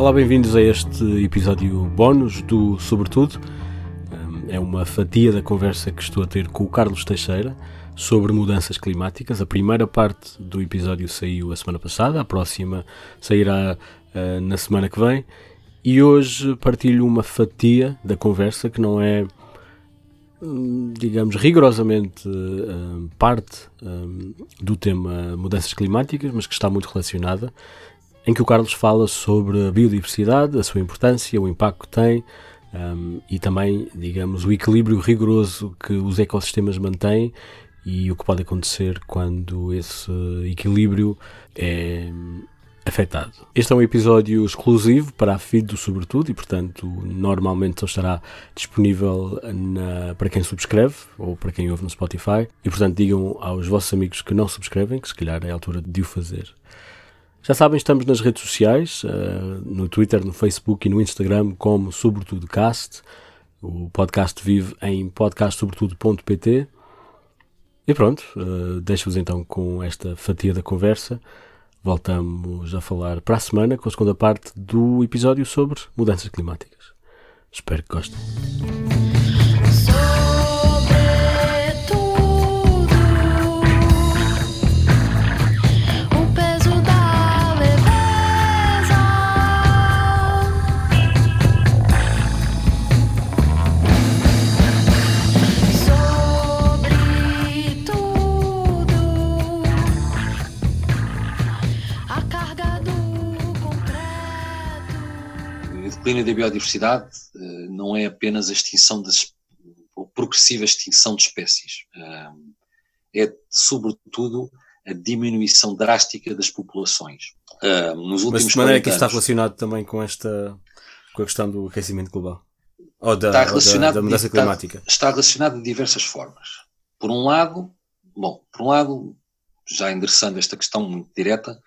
Olá, bem-vindos a este episódio bónus do Sobretudo. É uma fatia da conversa que estou a ter com o Carlos Teixeira sobre mudanças climáticas. A primeira parte do episódio saiu a semana passada, a próxima sairá uh, na semana que vem. E hoje partilho uma fatia da conversa que não é, hum, digamos, rigorosamente uh, parte do tema mudanças climáticas, mas que está muito relacionada, em que o Carlos fala sobre a biodiversidade, a sua importância, o impacto que tem um, e também, digamos, o equilíbrio rigoroso que os ecossistemas mantêm e o que pode acontecer quando esse equilíbrio é afetado. Este é um episódio exclusivo para a feed do Sobretudo e, portanto, normalmente só estará disponível na, para quem subscreve ou para quem ouve no Spotify. E, portanto, digam aos vossos amigos que não subscrevem que se calhar é a altura de o fazer. Já sabem, estamos nas redes sociais, uh, no Twitter, no Facebook e no Instagram, como Sobretudo Cast. O podcast vive em podcastsobretudo.pt. E pronto, uh, deixo-vos então com esta fatia da conversa. Voltamos a falar para a semana com a segunda parte do episódio sobre mudanças climáticas. Espero que gostem. Da biodiversidade eh, não é apenas a extinção das, ou progressiva extinção de espécies, eh, é sobretudo a diminuição drástica das populações. Eh, nos últimos Mas de maneira que isto está relacionado também com esta com a questão do aquecimento global? Ou da, está relacionado, da, da mudança climática? Está, está relacionado de diversas formas. Por um lado, bom, por um lado, já endereçando esta questão muito direta,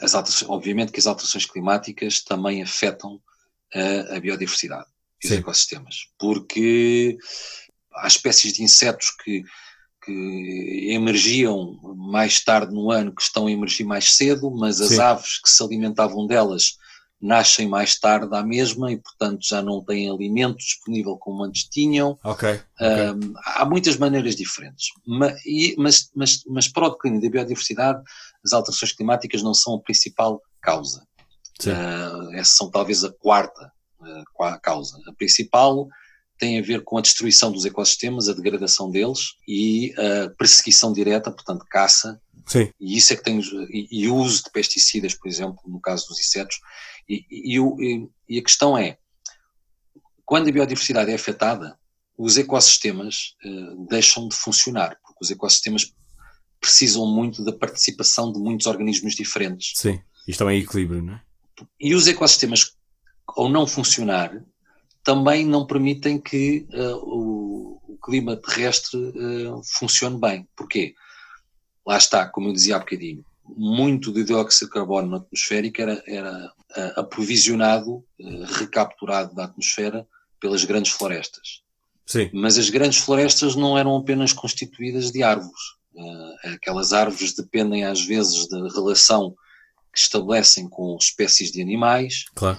as alterações, obviamente que as alterações climáticas também afetam a, a biodiversidade e os ecossistemas, porque há espécies de insetos que, que emergiam mais tarde no ano que estão a emergir mais cedo, mas as Sim. aves que se alimentavam delas nascem mais tarde à mesma e, portanto, já não têm alimento disponível como antes tinham. Okay, okay. Um, há muitas maneiras diferentes. Mas, mas, mas, mas para o declínio da biodiversidade, as alterações climáticas não são a principal causa. Uh, essas são talvez a quarta uh, causa. A principal tem a ver com a destruição dos ecossistemas, a degradação deles e a perseguição direta, portanto, caça. Sim. E isso é que tem e, e o uso de pesticidas, por exemplo, no caso dos insetos. E, e, e, a questão é, quando a biodiversidade é afetada, os ecossistemas uh, deixam de funcionar, porque os ecossistemas precisam muito da participação de muitos organismos diferentes. Sim, isto também é equilíbrio, não é? E os ecossistemas, ao não funcionar, também não permitem que uh, o, o, clima terrestre uh, funcione bem. Porquê? Lá está, como eu dizia há bocadinho, muito de dióxido de carbono na atmosfera era, era uh, aprovisionado, recapturado da atmosfera pelas grandes florestas. Sim. Mas as grandes florestas não eram apenas constituídas de árvores. aquelas árvores dependem às vezes da relação que estabelecem com espécies de animais. Claro.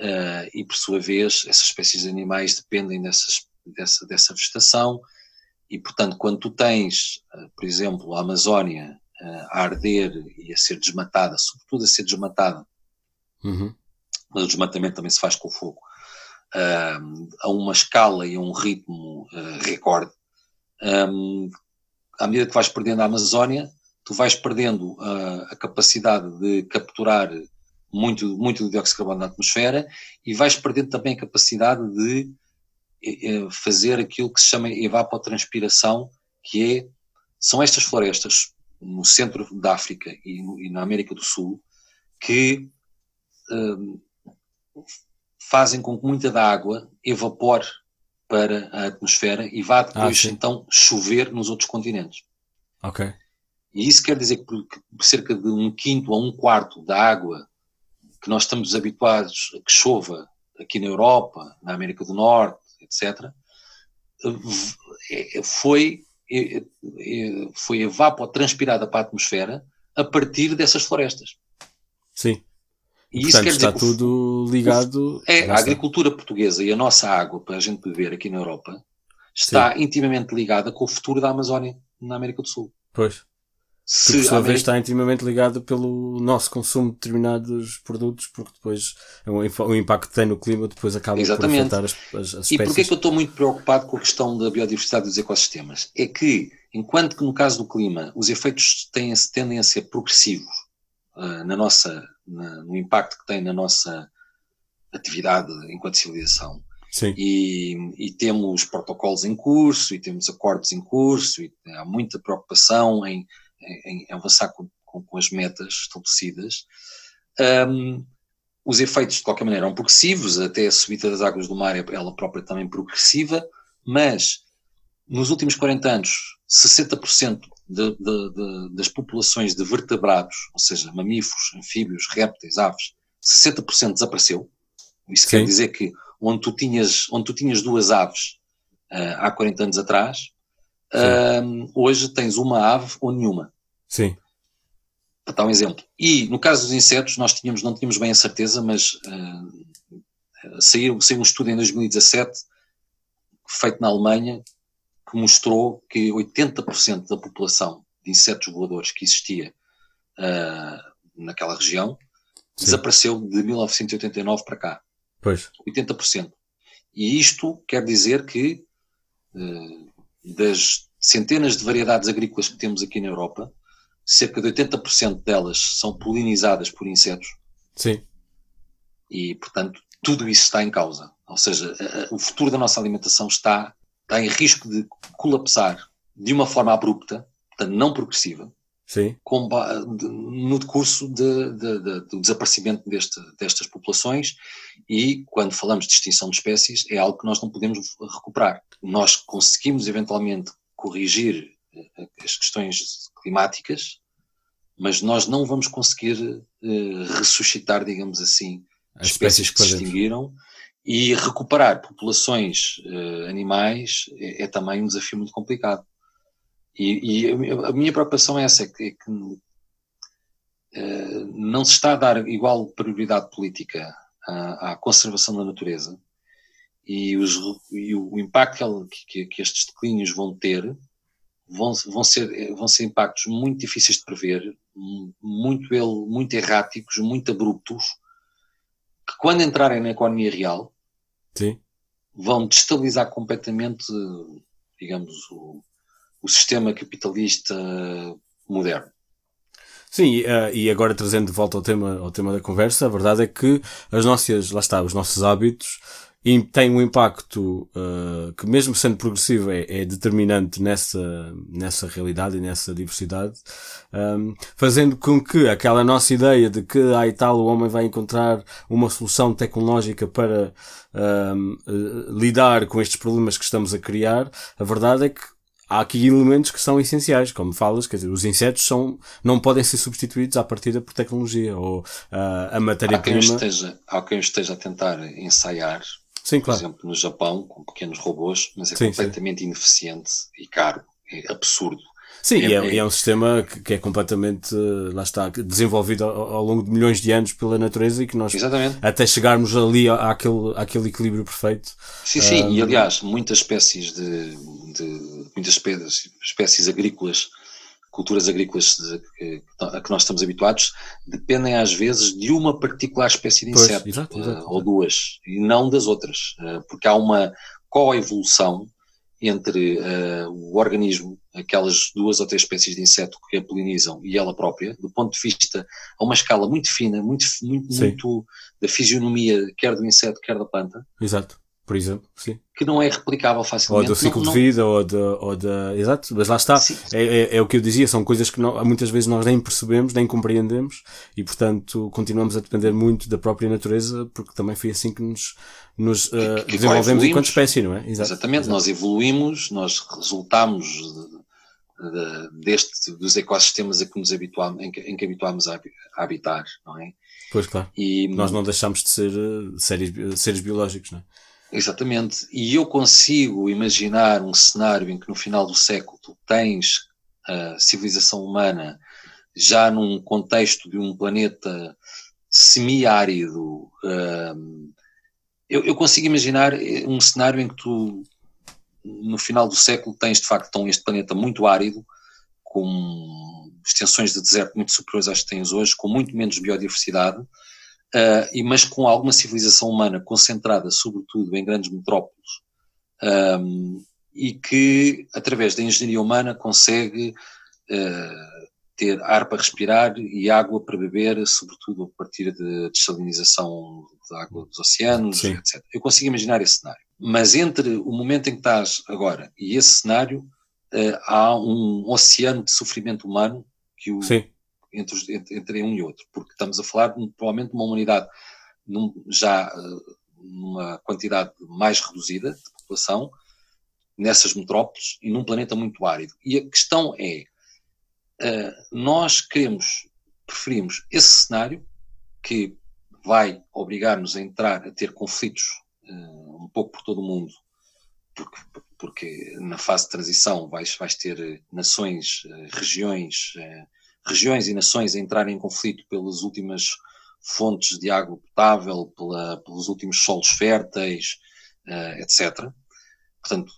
Uh, e por sua vez, essas espécies de animais dependem dessas, dessa, dessa vegetação. E portanto, quando tu tens, uh, por exemplo, a Amazónia uh, a arder e a ser desmatada, sobretudo a ser desmatada, uhum. mas o desmatamento também se faz com o fogo, a uma escala e a um ritmo recorde, um, à medida que vais perdendo a Amazónia, tu vais perdendo a, a capacidade de capturar muito, muito dióxido de carbono na atmosfera e vais perdendo também a capacidade de eh, fazer aquilo que se chama evapotranspiração, que é, são estas florestas no centro da África e, no, e na América do Sul que eh, fazem com que muita da água evapore para a atmosfera e vá depois ah, então chover nos outros continentes. Ok. E isso quer dizer que cerca de um quinto a um quarto da água que nós estamos habituados a que chova aqui na Europa, na América do Norte, etc., é, foi, é, é, foi evapotranspirada para a atmosfera a partir dessas florestas. Sim. E Portanto, isso quer dizer está tudo ligado. É, a agricultura portuguesa e a nossa água para a gente beber aqui na Europa está Sim. intimamente ligada com o futuro da Amazónia na América do Sul. Pois. Se que, por sua vez, está intimamente ligado pelo nosso consumo de determinados produtos, porque depois o impacto que tem no clima depois acaba Exatamente. por afetar as, as, as espécies. E porquê é que eu estou muito preocupado com a questão da biodiversidade dos ecossistemas? É que, enquanto que no caso do clima os efeitos têm, tendem a ser progressivos uh, na nossa, na, no impacto que tem na nossa atividade enquanto civilização, e, e, temos protocolos em curso, e temos acordos em curso, e há muita preocupação em em, em avançar com, com, com, as metas estabelecidas. Um, os efeitos, de qualquer maneira, são progressivos, até a subida das águas do mar é ela própria também progressiva, mas nos últimos 40 anos, 60% de, de, de, das populações de vertebrados, ou seja, mamíferos, anfíbios, répteis, aves, 60% desapareceu. Isso Sim. quer dizer que onde tu tinhas, onde tu tinhas duas aves uh, há 40 anos atrás, uh, hoje tens uma ave ou nenhuma. Sim. Para dar um exemplo. E no caso dos insetos, nós tínhamos, não tínhamos bem a certeza, mas uh, saiu, saiu um estudo em 2017 feito na Alemanha que mostrou que 80% da população de insetos voadores que existia uh, naquela região Sim. desapareceu de 1989 para cá. Pois. 80%. E isto quer dizer que uh, das centenas de variedades agrícolas que temos aqui na Europa, cerca de 80% delas são polinizadas por insetos. Sim. E, portanto, tudo isso está em causa. Ou seja, o futuro da nossa alimentação está, está em risco de colapsar de uma forma abrupta, portanto, não progressiva, Sim. Com, de, no decurso de, de, do desaparecimento deste, destas populações e quando falamos de extinção de espécies é algo que nós não podemos recuperar. Nós conseguimos eventualmente corrigir as questões climáticas, mas nós não vamos conseguir uh, ressuscitar, digamos assim, as espécies, espécies que se extinguiram e recuperar populações uh, animais é, é, também um desafio muito complicado. E, e a minha preocupação é essa, é que, é que uh, não se está a dar igual prioridade política à, à conservação da natureza e, os, e o, impacto que, que, que estes declínios vão ter vão, vão, ser, vão ser impactos muito difíceis de prever, muito, muito erráticos, muito abruptos, que quando entrarem na economia real Sim. vão destabilizar completamente, digamos, o, o sistema capitalista moderno. Sim, e agora trazendo de volta ao tema, ao tema da conversa, a verdade é que as nossas, lá está, os nossos hábitos e tem um impacto uh, que mesmo sendo progressivo é, é, determinante nessa, nessa realidade e nessa diversidade, um, fazendo com que aquela nossa ideia de que aí tal o homem vai encontrar uma solução tecnológica para um, uh, lidar com estes problemas que estamos a criar, a verdade é que há aqui elementos que são essenciais, como falas, quer dizer, os insetos são, não podem ser substituídos à partida por tecnologia ou uh, a matéria-prima. Há, quem esteja, há quem esteja a tentar ensaiar Sim, claro. Por exemplo, no Japão, com pequenos robôs, mas é sim, completamente sim. ineficiente e caro. É absurdo. Sim, é, é, é, é um sistema que, que, é completamente, lá está, desenvolvido ao, ao, longo de milhões de anos pela natureza e que nós, Exatamente. até chegarmos ali àquele, àquele equilíbrio perfeito. Sim, sim, e aliás, muitas espécies de, de muitas espécies, espécies agrícolas culturas agrícolas que, a que nós estamos habituados dependem às vezes de uma particular espécie de inseto, pois, exato, exato, uh, ou duas, e não das outras, uh, porque há uma coevolução entre uh, o organismo, aquelas duas ou três espécies de inseto que a polinizam e ela própria, do ponto de vista a uma escala muito fina, muito, muito, muito da fisionomia, quer do inseto, quer da planta. Exato por exemplo, sim. Que não é replicável facilmente. Ou do ciclo não, de vida, ou da. Ou de, exato, mas lá está. É, é, é, o que eu dizia, são coisas que não, muitas vezes nós nem percebemos, nem compreendemos, e portanto continuamos a depender muito da própria natureza, porque também foi assim que nos, nos uh, que, que desenvolvemos enquanto espécie, não é? Exato, Exatamente, exato. nós evoluímos, nós resultamos de, de, deste, dos ecossistemas a que nos habituamos, em que, em que habituámos a, a habitar, não é? Pois claro. E, nós não deixamos de ser uh, seres, seres biológicos, não é? Exatamente. E eu consigo imaginar um cenário em que no final do século tens a civilização humana já num contexto de um planeta semiárido. Uh, eu, eu, consigo imaginar um cenário em que tu, no final do século, tens de facto então, este planeta muito árido, com extensões de deserto muito superiores às que tens hoje, com muito menos biodiversidade, uh, e, mas com alguma civilização humana concentrada, sobretudo, em grandes metrópoles, um, e que, através da engenharia humana, consegue uh, ter ar para respirar e água para beber, sobretudo a partir de dessalinização da água dos oceanos, Sim. etc. Eu consigo imaginar esse cenário. Mas entre o momento em que estás agora e esse cenário, uh, há um oceano de sofrimento humano que o, entre, os, entre, entre, um e outro, porque estamos a falar provavelmente de uma humanidade num, já uh, numa quantidade mais reduzida de população, nessas metrópoles e num planeta muito árido. E a questão é, uh, nós queremos, preferimos esse cenário que vai obrigar-nos a entrar a ter conflitos uh, um pouco por todo o mundo, porque, porque na fase de transição vais, vais ter nações, uh, regiões, regiões e nações a entrarem em conflito pelas últimas fontes de água potável, pela, pelos últimos solos férteis, etc. Portanto,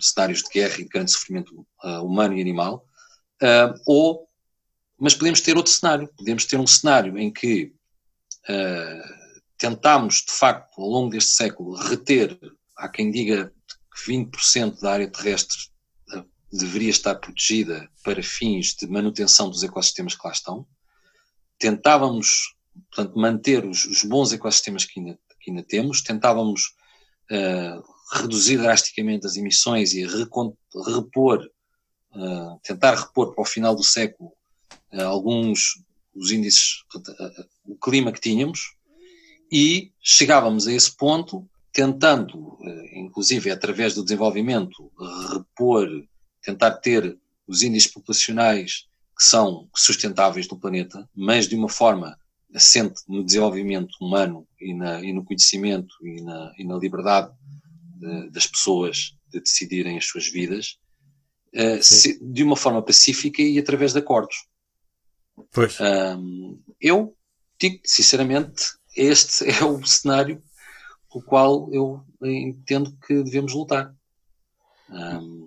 cenários de guerra e de grande sofrimento humano e animal, Uh, ou, mas podemos ter outro cenário, podemos ter um cenário em que uh, tentámos, de facto, ao longo deste século, reter, há quem diga que 20% da área terrestre uh, deveria estar protegida para fins de manutenção dos ecossistemas que lá estão. Tentávamos, portanto, manter os, os bons ecossistemas que ainda, que ainda temos, tentávamos reduzir drasticamente as emissões e repor uh, tentar repor para o final do século uh, alguns dos índices, uh, o clima que tínhamos, e chegávamos a esse ponto tentando, inclusive através do desenvolvimento, repor, tentar ter os índices populacionais que são sustentáveis no planeta, mas de uma forma assente no desenvolvimento humano e, na, e no conhecimento e na, e na liberdade de, das pessoas de decidirem as suas vidas, uh, se, de uma forma pacífica e através de acordos. Pois. Um, eu digo sinceramente, este é o cenário pelo qual eu entendo que devemos lutar. Um,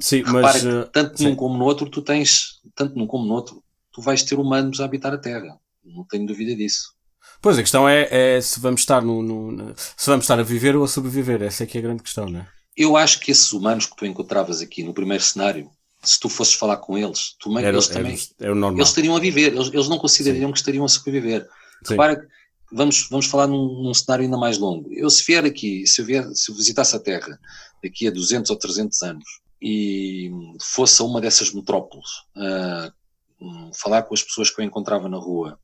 sim, mas uh, tanto sim. num como no outro, tu tens, tanto num como no outro, tu vais ter humanos a habitar a Terra. Não tenho dúvida disso. Pois a questão é, é se vamos estar no, no, se vamos estar a viver ou a sobreviver. Essa é que é a grande questão, não é? Eu acho que esses humanos que tu encontravas aqui no primeiro cenário, se tu fosses falar com eles, tu, era, eles também era, era eles estariam a viver, eles, eles não considerariam Sim. que estariam a sobreviver. Sim. Repara, vamos, vamos falar num, num, cenário ainda mais longo. Eu se vier aqui, se eu, vier, se eu visitasse a Terra daqui a 200 ou 300 anos e fosse a uma dessas metrópoles, uh, falar com as pessoas que eu encontrava na rua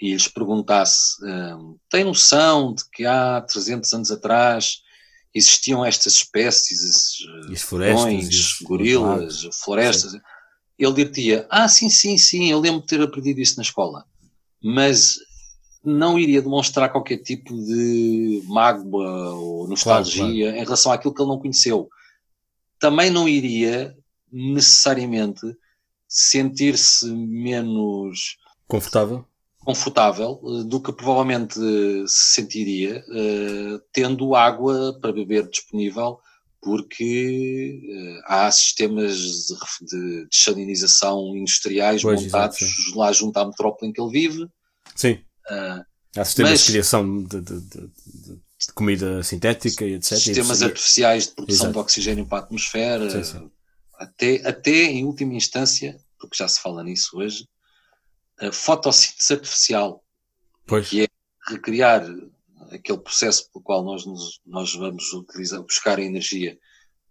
e lhes perguntasse, uh, tem noção de que há 300 anos atrás existiam estas espécies, esses florestas, gorilas, florestas. Sim. Ele diria, ah, sim, sim, sim, eu lembro de ter aprendido isso na escola. Mas não iria demonstrar qualquer tipo de mágoa ou nostalgia claro, claro. em relação àquilo que ele não conheceu. Também não iria necessariamente sentir-se menos confortável confortável eh, do que provavelmente se sentiria uh, tendo água para beber disponível, porque há sistemas de, de desalinização industriais pois, montados exato, lá junto à metrópole em que ele vive. Sim. Uh, há sistemas mas, de criação de, de, de, de, comida sintética e etc. Sistemas e artificiais de produção exato. de oxigênio para a atmosfera. Sim, sim. Até, até em última instância, porque já se fala nisso hoje, a fotossíntese artificial, pois. que é recriar aquele processo pelo qual nós, nos, nós vamos utilizar, buscar a energia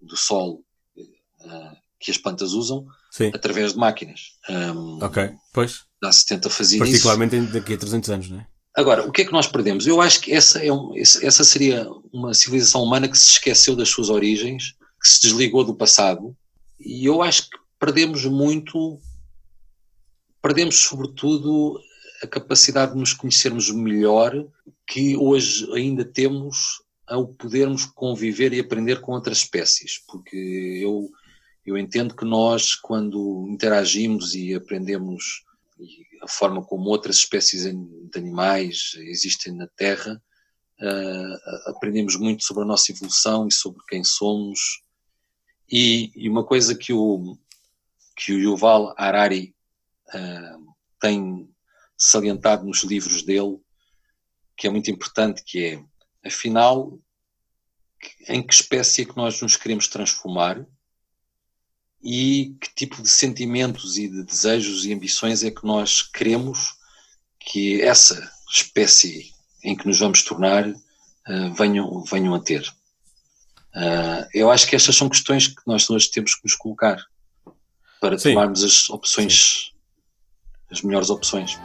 do sol uh, que as plantas usam Sim. através de máquinas. Um, ok, pois. Já se tenta fazer Particularmente isso. daqui a 300 anos, não é? Agora, o que é que nós perdemos? Eu acho que essa, é um, essa seria uma civilização humana que se esqueceu das suas origens, que se desligou do passado, e eu acho que perdemos muito perdemos, sobretudo, a capacidade de nos conhecermos melhor, que hoje ainda temos ao podermos conviver e aprender com outras espécies, porque eu, eu entendo que nós, quando interagimos e aprendemos a forma como outras espécies de animais existem na Terra, uh, aprendemos muito sobre a nossa evolução e sobre quem somos. E, e uma coisa que o, que o Yuval Harari uh, tem salientado nos livros dele, que é muito importante, que é, afinal, em que espécie é que nós nos queremos transformar e que tipo de sentimentos e de desejos e ambições é que nós queremos que essa espécie em que nos vamos tornar uh, venham, venham a ter. Uh, eu acho que estas são questões que nós hoje temos que nos colocar para Sim. tomarmos as opções, as melhores opções.